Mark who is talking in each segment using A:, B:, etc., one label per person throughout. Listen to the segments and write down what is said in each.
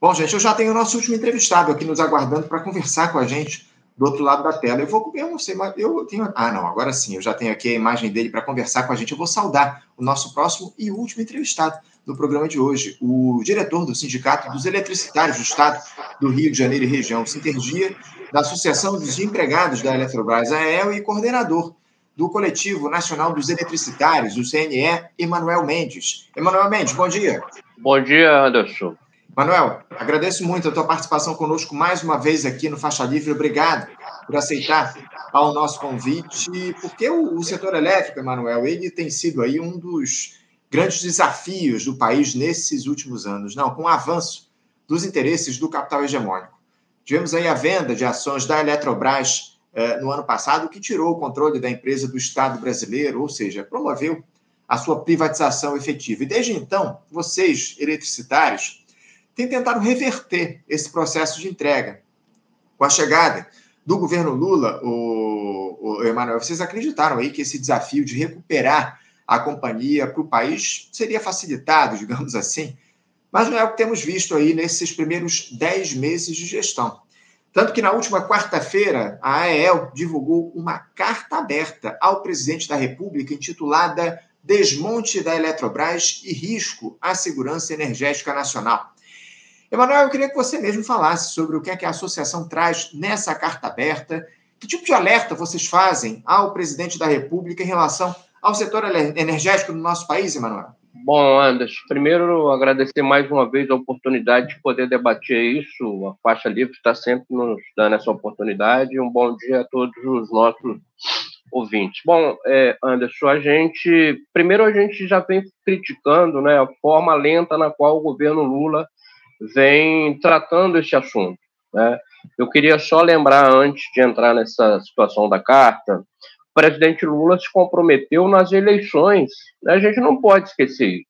A: Bom, gente, eu já tenho o nosso último entrevistado aqui nos aguardando para conversar com a gente do outro lado da tela. Eu vou, eu não sei, mas eu tenho. Ah, não, agora sim, eu já tenho aqui a imagem dele para conversar com a gente. Eu vou saudar o nosso próximo e último entrevistado do programa de hoje, o diretor do Sindicato dos Eletricitários do Estado do Rio de Janeiro e região, Sintergia, da Associação dos Empregados da Eletrobras, AEL, e coordenador do Coletivo Nacional dos Eletricitários, o CNE, Emanuel Mendes. Emanuel Mendes, bom dia.
B: Bom dia, Anderson.
A: Manuel, agradeço muito a tua participação conosco mais uma vez aqui no Faixa Livre. Obrigado por aceitar ao nosso convite, porque o, setor elétrico, Emanuel, ele tem sido aí um dos grandes desafios do país nesses últimos anos, não, com o avanço dos interesses do capital hegemônico. Tivemos aí a venda de ações da Eletrobras eh, no ano passado, que tirou o controle da empresa do Estado brasileiro, ou seja, promoveu a sua privatização efetiva. E desde então, vocês, eletricitários, tem tentado reverter esse processo de entrega. Com a chegada do governo Lula, o, o Emanuel, vocês acreditaram aí que esse desafio de recuperar a companhia para o país seria facilitado, digamos assim, mas não é o que temos visto aí nesses primeiros dez meses de gestão. Tanto que na última quarta-feira, a AEL divulgou uma carta aberta ao presidente da República intitulada Desmonte da Eletrobras e Risco à Segurança Energética Nacional. Emanuel, eu queria que você mesmo falasse sobre o que é que a associação traz nessa carta aberta, que tipo de alerta vocês fazem ao presidente da República em relação ao setor energético do nosso país, Emanuel?
B: Bom, Anderson, primeiro agradecer mais uma vez a oportunidade de poder debater isso. A Faixa Livre está sempre nos dando essa oportunidade. Um bom dia a todos os nossos ouvintes. Bom, é, Anderson, a gente primeiro a gente já vem criticando, né, a forma lenta na qual o governo Lula vem tratando esse assunto. Né? Eu queria só lembrar, antes de entrar nessa situação da carta, o presidente Lula se comprometeu nas eleições. Né? A gente não pode esquecer.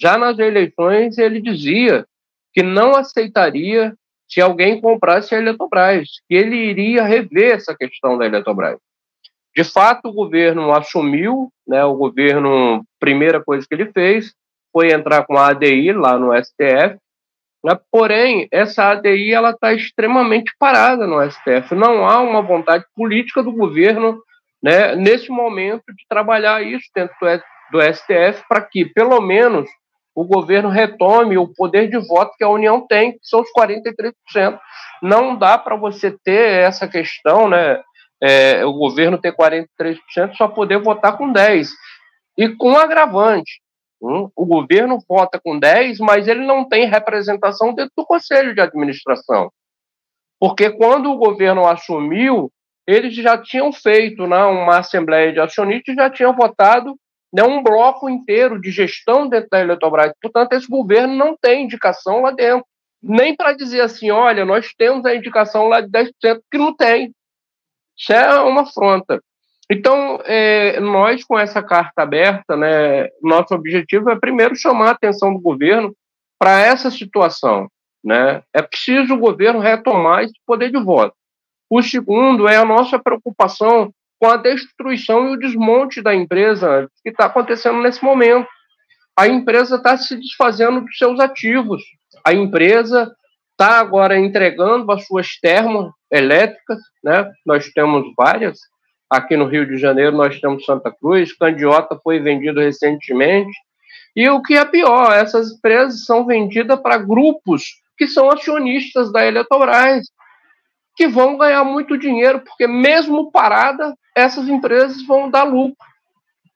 B: Já nas eleições, ele dizia que não aceitaria se alguém comprasse a Eletrobras, que ele iria rever essa questão da Eletrobras. De fato, o governo assumiu, né, o governo, primeira coisa que ele fez foi entrar com a ADI lá no STF, né? Porém, essa ADI ela está extremamente parada no STF. Não há uma vontade política do governo, né, nesse momento, de trabalhar isso dentro do STF para que, pelo menos, o governo retome o poder de voto que a União tem, que são os 43%. Não dá para você ter essa questão, né, é, o governo ter 43%, só poder votar com 10%. E com agravante, o governo vota com 10, mas ele não tem representação dentro do conselho de administração. Porque quando o governo assumiu, eles já tinham feito né, uma assembleia de acionistas já tinham votado né, um bloco inteiro de gestão dentro da Eletrobras. Portanto, esse governo não tem indicação lá dentro. Nem para dizer assim, olha, nós temos a indicação lá de 10%, que não tem. Isso é uma afronta. Então, é, nós, com essa carta aberta, né, nosso objetivo é, primeiro, chamar a atenção do governo para essa situação. Né? É preciso o governo retomar esse poder de voto. O segundo é a nossa preocupação com a destruição e o desmonte da empresa que está acontecendo nesse momento. A empresa está se desfazendo dos seus ativos. A empresa está agora entregando as suas termoelétricas, né? nós temos várias, Aqui no Rio de Janeiro nós temos Santa Cruz, Candiota foi vendido recentemente. E o que é pior, essas empresas são vendidas para grupos que são acionistas da Eletrobras, que vão ganhar muito dinheiro, porque mesmo parada, essas empresas vão dar lucro,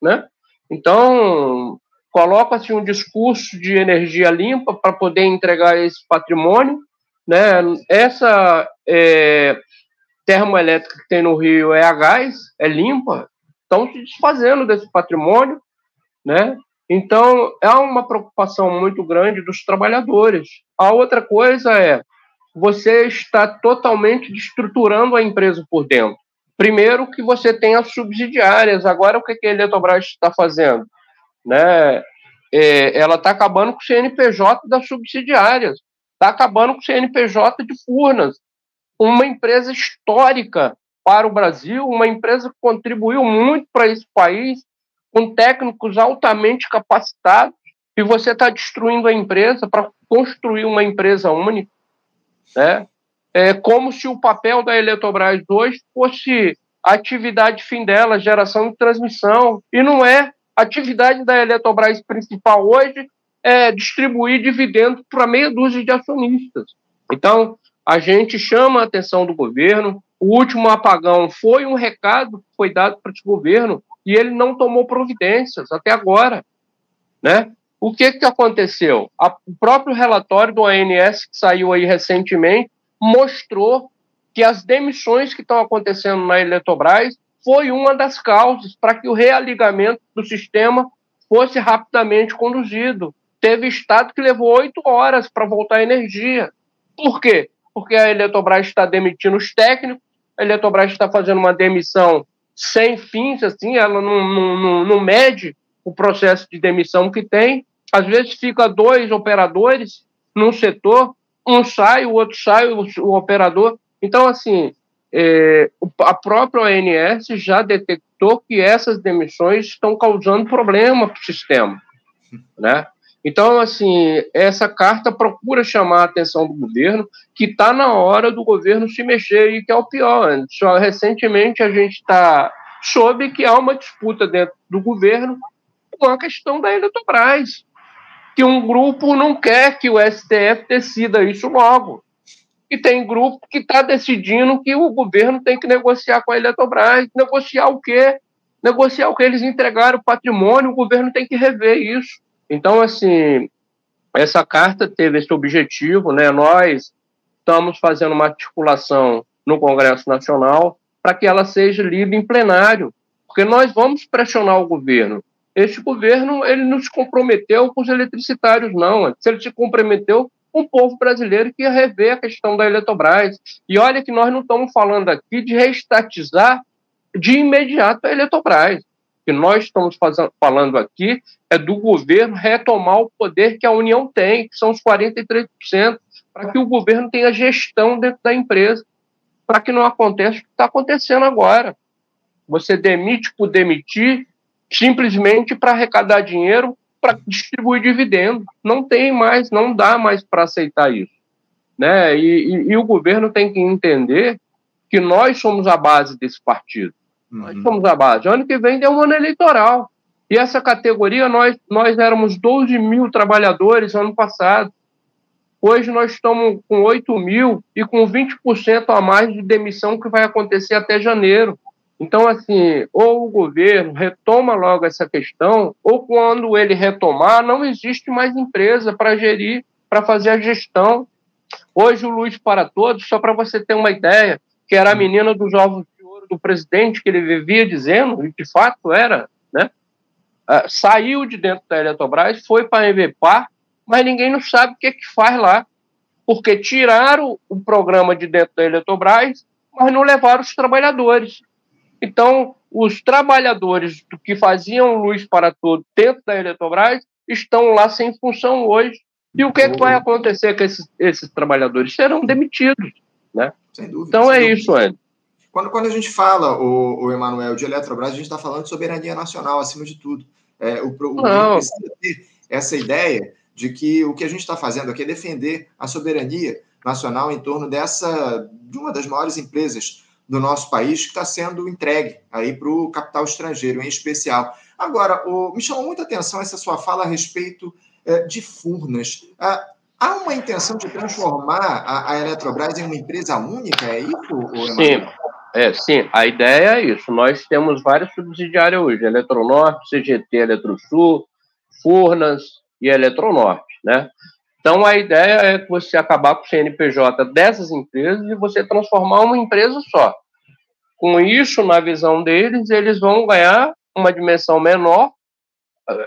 B: né? Então, coloca-se um discurso de energia limpa para poder entregar esse patrimônio, né? Essa é, termoelétrica que tem no Rio é a gás, é limpa, estão se desfazendo desse patrimônio, né? Então, é uma preocupação muito grande dos trabalhadores. A outra coisa é, você está totalmente estruturando a empresa por dentro. Primeiro que você tem as subsidiárias. Agora, o que a Eletrobras está fazendo? Né? É, ela está acabando com o CNPJ das subsidiárias. Está acabando com o CNPJ de Furnas uma empresa histórica para o Brasil, uma empresa que contribuiu muito para esse país, com técnicos altamente capacitados, e você está destruindo a empresa para construir uma empresa única, né? É como se o papel da Eletrobras hoje fosse a atividade fim dela, geração e transmissão, e não é. A atividade da Eletrobras principal hoje é distribuir dividendos para meia dúzia de acionistas. Então, a gente chama a atenção do governo. O último apagão foi um recado que foi dado para esse governo e ele não tomou providências até agora. Né? O que, que aconteceu? A, o próprio relatório do ANS, que saiu aí recentemente, mostrou que as demissões que estão acontecendo na Eletrobras foi uma das causas para que o realigamento do sistema fosse rapidamente conduzido. Teve estado que levou oito horas para voltar a energia. Por quê? Porque a Eletrobras está demitindo os técnicos, a Eletrobras está fazendo uma demissão sem fins, assim, ela não, não, não mede o processo de demissão que tem. Às vezes fica dois operadores num setor, um sai, o outro sai, o, o operador. Então, assim, é, a própria ONS já detectou que essas demissões estão causando problema para o sistema, né? Então, assim, essa carta procura chamar a atenção do governo que está na hora do governo se mexer e que é o pior. Só recentemente a gente está soube que há uma disputa dentro do governo com a questão da Eletrobras, que um grupo não quer que o STF decida isso logo. E tem grupo que está decidindo que o governo tem que negociar com a Eletrobras. Negociar o quê? Negociar o que eles entregaram o patrimônio, o governo tem que rever isso. Então, assim, essa carta teve esse objetivo, né? Nós estamos fazendo uma articulação no Congresso Nacional para que ela seja lida em plenário, porque nós vamos pressionar o governo. Este governo ele não se comprometeu com os eletricitários, não. Se ele se comprometeu com o povo brasileiro que ia rever a questão da Eletrobras. E olha que nós não estamos falando aqui de reestatizar de imediato a Eletrobras que nós estamos fazendo, falando aqui é do governo retomar o poder que a União tem, que são os 43%, para que o governo tenha gestão dentro da empresa, para que não aconteça o que está acontecendo agora. Você demite por demitir, simplesmente para arrecadar dinheiro, para distribuir dividendo. Não tem mais, não dá mais para aceitar isso. Né? E, e, e o governo tem que entender que nós somos a base desse partido. Nós uhum. somos a base. Ano que vem deu um ano eleitoral. E essa categoria, nós, nós éramos 12 mil trabalhadores ano passado. Hoje nós estamos com 8 mil e com 20% a mais de demissão que vai acontecer até janeiro. Então, assim, ou o governo retoma logo essa questão, ou quando ele retomar, não existe mais empresa para gerir, para fazer a gestão. Hoje, o Luz para Todos, só para você ter uma ideia, que era a menina dos ovos do presidente que ele vivia dizendo, e de fato era, né? Uh, saiu de dentro da Eletrobras, foi para a Evepar, mas ninguém não sabe o que, é que faz lá, porque tiraram o programa de dentro da Eletrobras, mas não levaram os trabalhadores. Então, os trabalhadores que faziam luz para todo dentro da Eletrobras estão lá sem função hoje. E o que, é que vai acontecer com esses, esses trabalhadores? Serão demitidos. Né? Dúvida, então é dúvida. isso, Andy.
A: Quando, quando a gente fala, o, o Emanuel, de Eletrobras, a gente está falando de soberania nacional, acima de tudo. É, o, o precisa ter essa ideia de que o que a gente está fazendo aqui é defender a soberania nacional em torno dessa de uma das maiores empresas do nosso país que está sendo entregue aí para o capital estrangeiro, em especial. Agora, o, me chamou muita atenção essa sua fala a respeito é, de Furnas. Ah, há uma intenção de transformar a, a, Eletrobras em uma empresa única, é isso,
B: Emanuel? Sim. É, sim, a ideia é isso. Nós temos várias subsidiárias hoje: Eletronorte, CGT, Eletrosul, Furnas e Eletronorte, né? Então a ideia é você acabar com o CNPJ dessas empresas e você transformar uma empresa só. Com isso, na visão deles, eles vão ganhar uma dimensão menor.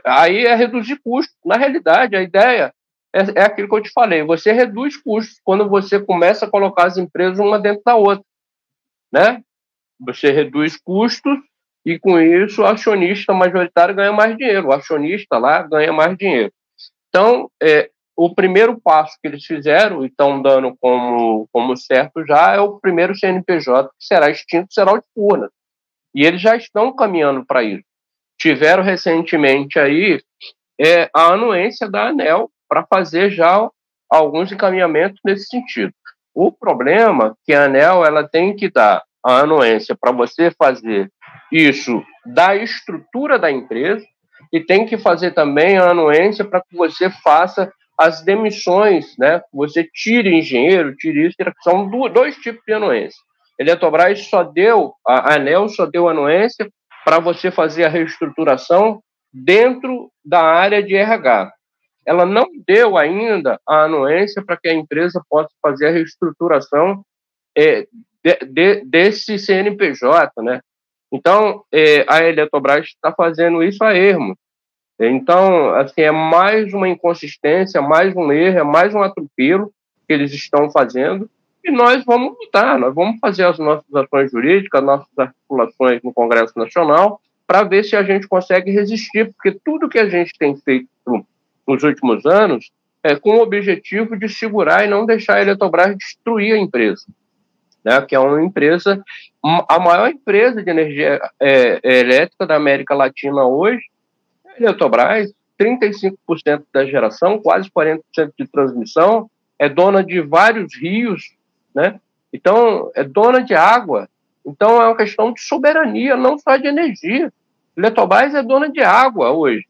B: Aí é reduzir custos. Na realidade, a ideia é, é aquilo que eu te falei: você reduz custos quando você começa a colocar as empresas uma dentro da outra né? Você reduz custos e com isso o acionista majoritário ganha mais dinheiro, o acionista lá ganha mais dinheiro. Então, é, o primeiro passo que eles fizeram e estão dando como, como certo já é o primeiro CNPJ que será extinto, será o de Furnas. E eles já estão caminhando para isso. Tiveram recentemente aí é a anuência da ANEL para fazer já alguns encaminhamentos nesse sentido. O problema é que a ANEL ela tem que dar a anuência para você fazer isso da estrutura da empresa e tem que fazer também a anuência para que você faça as demissões, né? Você tire engenheiro, tire isso, são dois tipos de anuência. Eletrobras só deu, a ANEL só deu anuência para você fazer a reestruturação dentro da área de RH. Ela não deu ainda a anuência para que a empresa possa fazer a reestruturação é, de, de, desse CNPJ, né? Então, é, a Eletrobras está fazendo isso a ermo. Então, assim, é mais uma inconsistência, mais um erro, é mais um atropelo que eles estão fazendo e nós vamos lutar, nós vamos fazer as nossas ações jurídicas, nossas articulações no Congresso Nacional para ver se a gente consegue resistir, porque tudo que a gente tem feito nos últimos anos é com o objetivo de segurar e não deixar a Eletrobras destruir a empresa, né, que é uma empresa, a maior empresa de energia é, é elétrica da América Latina hoje, Eletrobras, 35% da geração, quase 40% de transmissão, é dona de vários rios, né? Então, é dona de água. Então, é uma questão de soberania, não só de energia. Eletrobras é dona de água hoje.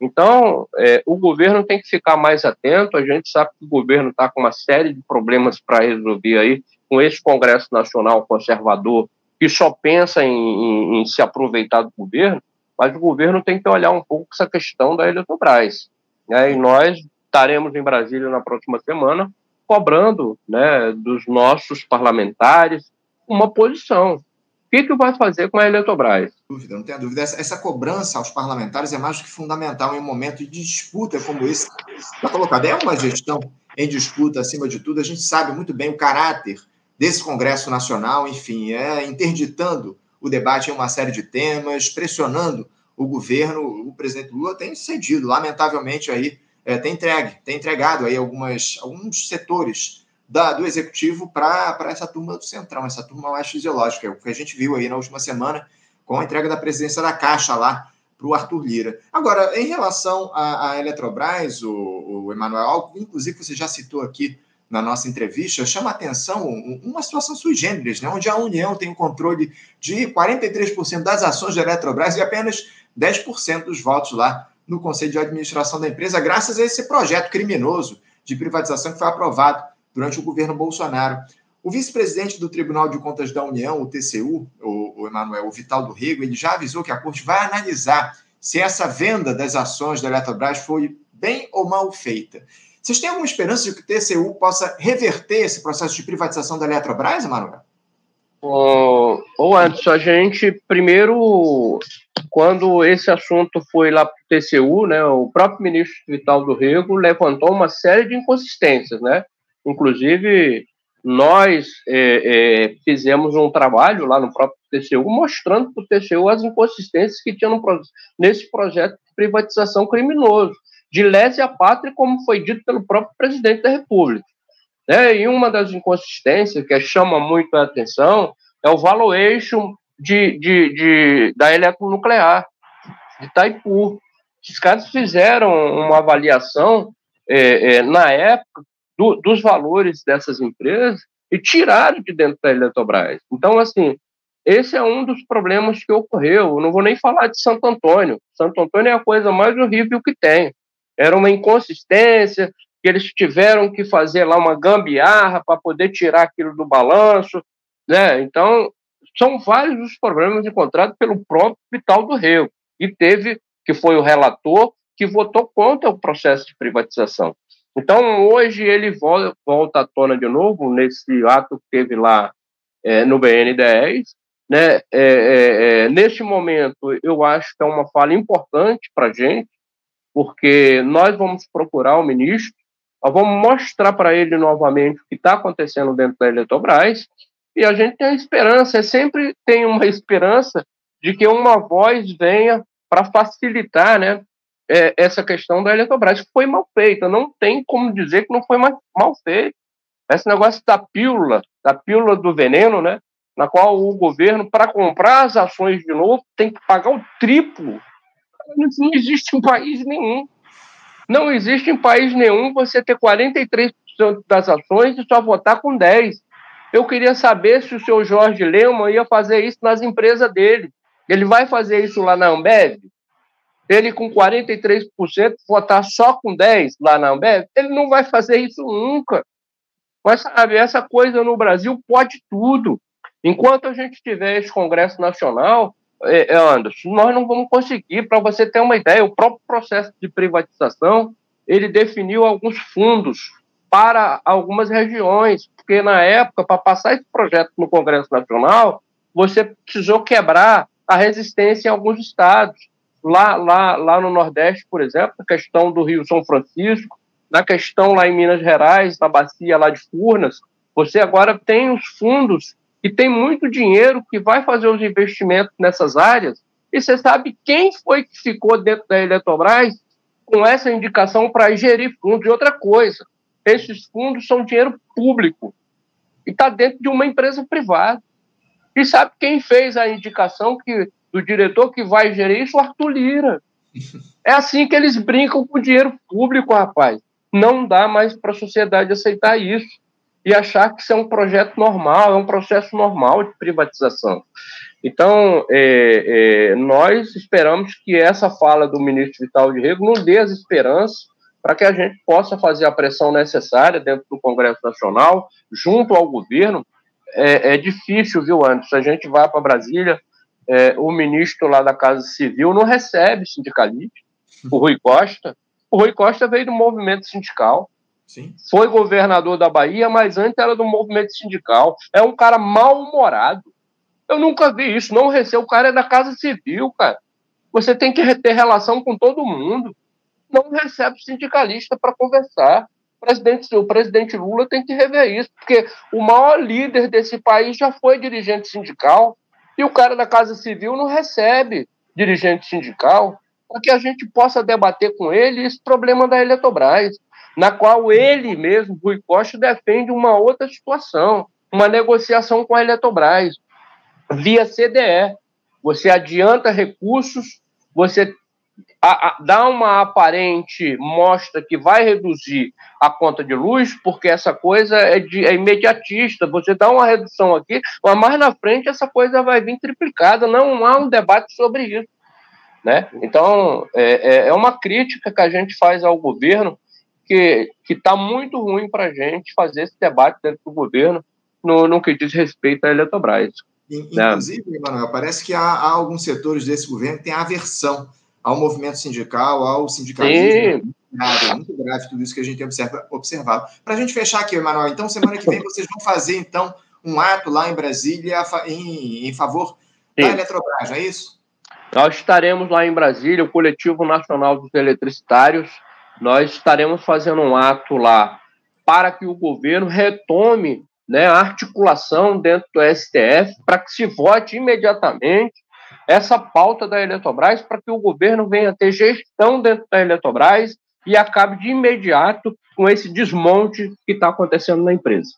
B: Então, é, o governo tem que ficar mais atento. A gente sabe que o governo está com uma série de problemas para resolver aí, com esse Congresso Nacional Conservador, que só pensa em, em, em se aproveitar do governo mas o governo tem que olhar um pouco essa questão da Eletrobras. Né? E nós estaremos em Brasília na próxima semana cobrando né, dos nossos parlamentares uma posição. O que, que vai fazer com a Eletrobras?
A: Dúvida, não tenha dúvida. Essa, essa, cobrança aos parlamentares é mais do que fundamental em um momento de disputa como esse. Está colocado, é uma gestão em disputa acima de tudo. A gente sabe muito bem o caráter desse Congresso Nacional, enfim, é interditando o debate em uma série de temas, pressionando o governo. O presidente Lula tem cedido, lamentavelmente, aí, é, tem entregue, tem entregado aí algumas, alguns setores da, do executivo para essa turma do Centrão, essa turma mais fisiológica, é o que a gente viu aí na última semana com a entrega da presidência da Caixa lá para o Arthur Lira. Agora, em relação à, à Eletrobras, o, o Emanuel, inclusive você já citou aqui na nossa entrevista, chama atenção uma situação sui generis, né, onde a União tem o controle de 43% das ações da Eletrobras e apenas 10% dos votos lá no Conselho de Administração da empresa, graças a esse projeto criminoso de privatização que foi aprovado durante o governo Bolsonaro. O vice-presidente do Tribunal de Contas da União, o TCU, o, o Emanuel o Vital do Rego, ele já avisou que a corte vai analisar se essa venda das ações da Eletrobras foi bem ou mal feita. Vocês têm alguma esperança de que o TCU possa reverter esse processo de privatização da Eletrobras, Emanuel?
B: Ô Anderson, a gente, primeiro, quando esse assunto foi lá para o TCU, né, o próprio ministro Vital do Rego levantou uma série de inconsistências, né? Inclusive, nós é, é, fizemos um trabalho lá no próprio TCU mostrando para o TCU as inconsistências que tinha nesse projeto de privatização criminoso de lese à pátria, como foi dito pelo próprio presidente da República. Né? E uma das inconsistências que chama muito a atenção é o valuation de, de, de, da eletronuclear, de Itaipu. Os caras fizeram uma avaliação é, é, na época do, dos valores dessas empresas e tiraram de dentro da Eletrobras. Então, assim, esse é um dos problemas que ocorreu. Eu não vou nem falar de Santo Antônio. Santo Antônio é a coisa mais horrível que tem. Era uma inconsistência, que eles tiveram que fazer lá uma gambiarra para poder tirar aquilo do balanço, né? Então, são vários os problemas encontrados pelo próprio Vital do Rio, e teve, que foi o relator, que votou contra o processo de privatização. Então, hoje ele volta à tona de novo, nesse ato que teve lá é, no BN10. Né? É, é, é, neste momento, eu acho que é uma fala importante para a gente, porque nós vamos procurar o ministro, nós vamos mostrar para ele novamente o que está acontecendo dentro da Eletrobras, e a gente tem a esperança, sempre tem uma esperança de que uma voz venha para facilitar né, é, essa questão da Eletrobras, que foi mal feita, não tem como dizer que não foi mal feito. Esse negócio da pílula, da pílula do veneno, né, na qual o governo, para comprar as ações de novo, tem que pagar o triplo não existe em país nenhum. Não existe em país nenhum você ter 43% das ações e só votar com 10%. Eu queria saber se o seu Jorge Lema ia fazer isso nas empresas dele. Ele vai fazer isso lá na Ambev? Ele com 43% votar só com 10% lá na Ambev? Ele não vai fazer isso nunca. Mas, sabe, essa coisa no Brasil pode tudo. Enquanto a gente tiver esse Congresso Nacional, é, é, Anderson, nós não vamos conseguir. Para você ter uma ideia, o próprio processo de privatização ele definiu alguns fundos para algumas regiões, porque na época, para passar esse projeto no Congresso Nacional, você precisou quebrar a resistência em alguns estados. Lá, lá, lá no Nordeste, por exemplo, a questão do Rio São Francisco, na questão lá em Minas Gerais, na bacia lá de Furnas, você agora tem os fundos e tem muito dinheiro que vai fazer os investimentos nessas áreas. E você sabe quem foi que ficou dentro da Eletrobras com essa indicação para gerir fundos e outra coisa. Esses fundos são dinheiro público e está dentro de uma empresa privada. E sabe quem fez a indicação que, do diretor que vai gerir isso? O Arthur Lira. É assim que eles brincam com o dinheiro público, rapaz. Não dá mais para a sociedade aceitar isso e achar que isso é um projeto normal, é um processo normal de privatização. Então, é, é, nós esperamos que essa fala do ministro Vital de Rego nos dê as esperanças para que a gente possa fazer a pressão necessária dentro do Congresso Nacional, junto ao governo. É, é difícil, viu, Anderson? A gente vai para Brasília, é, o ministro lá da Casa Civil não recebe sindicalista, o Rui Costa. O Rui Costa veio do movimento sindical, Foi governador da Bahia, mas antes era do movimento sindical. É um cara mal-humorado. Eu nunca vi isso. Não recebeu. O cara é da Casa Civil, cara. Você tem que ter relação com todo mundo. Não recebe sindicalista para conversar. O presidente, o presidente Lula tem que rever isso, porque o maior líder desse país já foi dirigente sindical e o cara da Casa Civil não recebe dirigente sindical para que a gente possa debater com ele esse problema da Eletrobras na qual ele mesmo, Rui Costa, defende uma outra situação, uma negociação com a Eletrobras, via CDE. Você adianta recursos, você a, a, dá uma aparente mostra que vai reduzir a conta de luz, porque essa coisa é, de, é imediatista. Você dá uma redução aqui, mas mais na frente essa coisa vai vir triplicada. Não há um debate sobre isso. Né? Então, é, é, é uma crítica que a gente faz ao governo que está muito ruim para a gente fazer esse debate dentro do governo no, no que diz respeito à Eletrobras.
A: Né? Inclusive, né? Emanuel, parece que há, há, alguns setores desse governo que têm aversão ao movimento sindical, ao sindicalismo. É muito grave tudo isso que a gente tem observa, observado. Para a gente fechar aqui, Emanuel, então semana que vem vocês vão fazer então um ato lá em Brasília em, em favor Sim. da Eletrobras, é isso?
B: Nós estaremos lá em Brasília, o Coletivo Nacional dos Eletricitários, nós estaremos fazendo um ato lá para que o governo retome né, a articulação dentro do STF para que se vote imediatamente essa pauta da Eletrobras para que o governo venha ter gestão dentro da Eletrobras e acabe de imediato com esse desmonte que está acontecendo na empresa.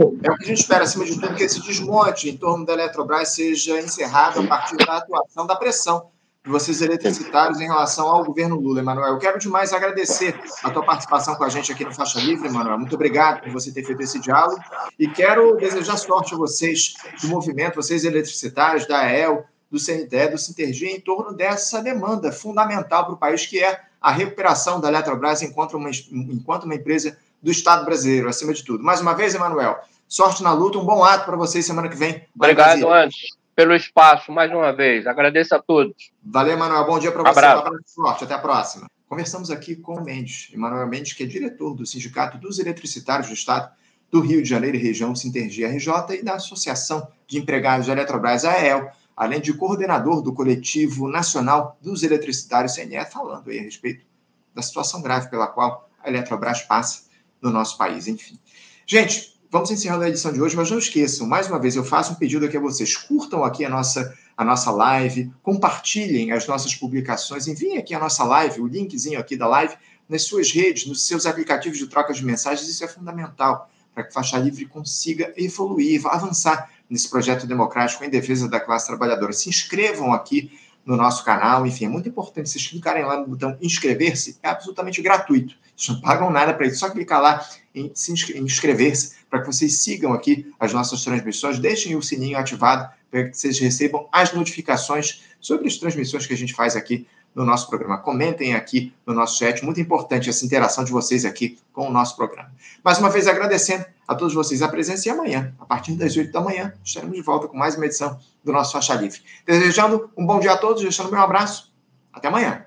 A: É o que a gente espera, acima de tudo, que esse desmonte em torno da Eletrobras seja encerrado a partir da atuação da pressão de vocês eletricitários em relação ao governo Lula, Emanuel. Eu quero demais agradecer a tua participação com a gente aqui no Faixa Livre, Emanuel. Muito obrigado por você ter feito esse diálogo e quero desejar sorte a vocês do movimento, vocês eletricitários, da AEL, do CNTE, do Sintergia, em torno dessa demanda fundamental para o país, que é a recuperação da Eletrobras enquanto uma, enquanto uma empresa do Estado brasileiro, acima de tudo. Mais uma vez, Emanuel, sorte na luta, um bom ato para vocês semana que vem.
B: Obrigado, Antes pelo espaço mais uma vez. Agradeço a todos.
A: Valeu, Emanuel. Bom dia para você. Abraço. Um abraço forte. Até a próxima. Conversamos aqui com o Mendes, Emanuel Mendes, que é diretor do Sindicato dos Eletricitários do Estado do Rio de Janeiro e região Sintergia RJ e da Associação de Empregados da Eletrobras, AEL, além de coordenador do Coletivo Nacional dos Eletricitários, CNE, falando aí a respeito da situação grave pela qual a Eletrobras passa no nosso país. Enfim. Gente, vamos encerrando a edição de hoje, mas não esqueçam, mais uma vez, eu faço um pedido aqui a vocês. Curtam aqui a nossa, a nossa live, compartilhem as nossas publicações, enviem aqui a nossa live, o linkzinho aqui da live, nas suas redes, nos seus aplicativos de troca de mensagens. Isso é fundamental para que Faixa Livre consiga evoluir, avançar nesse projeto democrático em defesa da classe trabalhadora. Se inscrevam aqui no nosso canal. Enfim, é muito importante vocês clicarem lá no botão inscrever-se, é absolutamente gratuito. Vocês não pagam nada para isso, só clicar lá em, em inscrever-se para que vocês sigam aqui as nossas transmissões, deixem o sininho ativado para que vocês recebam as notificações sobre as transmissões que a gente faz aqui no nosso programa. Comentem aqui no nosso chat, muito importante essa interação de vocês aqui com o nosso programa. Mais uma vez agradecendo a todos vocês a presença e amanhã, a partir das 8 da manhã, estaremos de volta com mais uma edição do nosso Faixa Livre. Desejando um bom dia a todos, deixando meu abraço. Até amanhã.